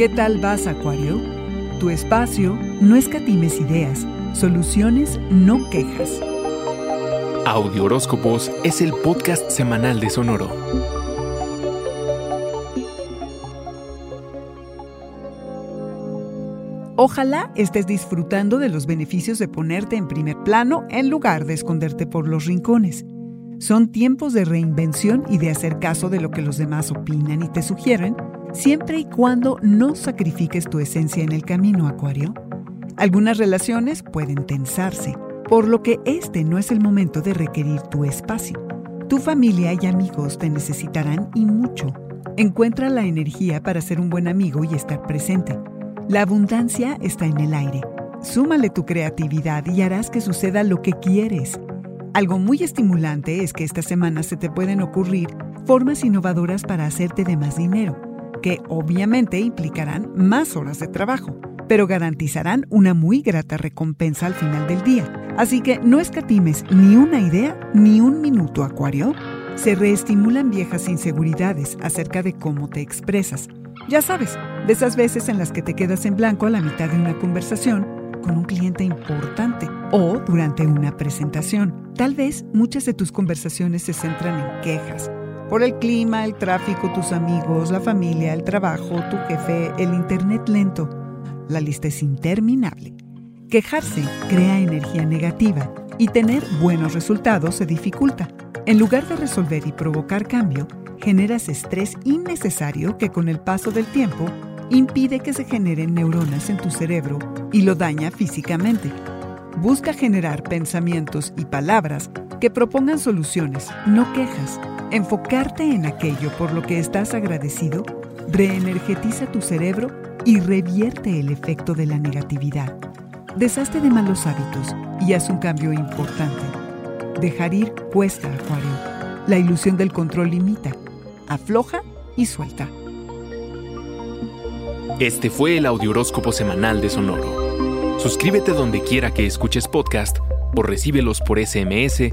¿Qué tal vas, Acuario? Tu espacio no escatimes ideas, soluciones, no quejas. Audio Horóscopos es el podcast semanal de Sonoro. Ojalá estés disfrutando de los beneficios de ponerte en primer plano en lugar de esconderte por los rincones. Son tiempos de reinvención y de hacer caso de lo que los demás opinan y te sugieren siempre y cuando no sacrifiques tu esencia en el camino, Acuario. Algunas relaciones pueden tensarse, por lo que este no es el momento de requerir tu espacio. Tu familia y amigos te necesitarán y mucho. Encuentra la energía para ser un buen amigo y estar presente. La abundancia está en el aire. Súmale tu creatividad y harás que suceda lo que quieres. Algo muy estimulante es que esta semana se te pueden ocurrir formas innovadoras para hacerte de más dinero que obviamente implicarán más horas de trabajo, pero garantizarán una muy grata recompensa al final del día. Así que no escatimes ni una idea ni un minuto, Acuario. Se reestimulan viejas inseguridades acerca de cómo te expresas. Ya sabes, de esas veces en las que te quedas en blanco a la mitad de una conversación con un cliente importante o durante una presentación. Tal vez muchas de tus conversaciones se centran en quejas, por el clima, el tráfico, tus amigos, la familia, el trabajo, tu jefe, el internet lento. La lista es interminable. Quejarse crea energía negativa y tener buenos resultados se dificulta. En lugar de resolver y provocar cambio, generas estrés innecesario que con el paso del tiempo impide que se generen neuronas en tu cerebro y lo daña físicamente. Busca generar pensamientos y palabras que propongan soluciones, no quejas. Enfocarte en aquello por lo que estás agradecido reenergetiza tu cerebro y revierte el efecto de la negatividad. Deshazte de malos hábitos y haz un cambio importante. Dejar ir cuesta, Acuario. La ilusión del control limita. Afloja y suelta. Este fue el Audioróscopo Semanal de Sonoro. Suscríbete donde quiera que escuches podcast o recíbelos por SMS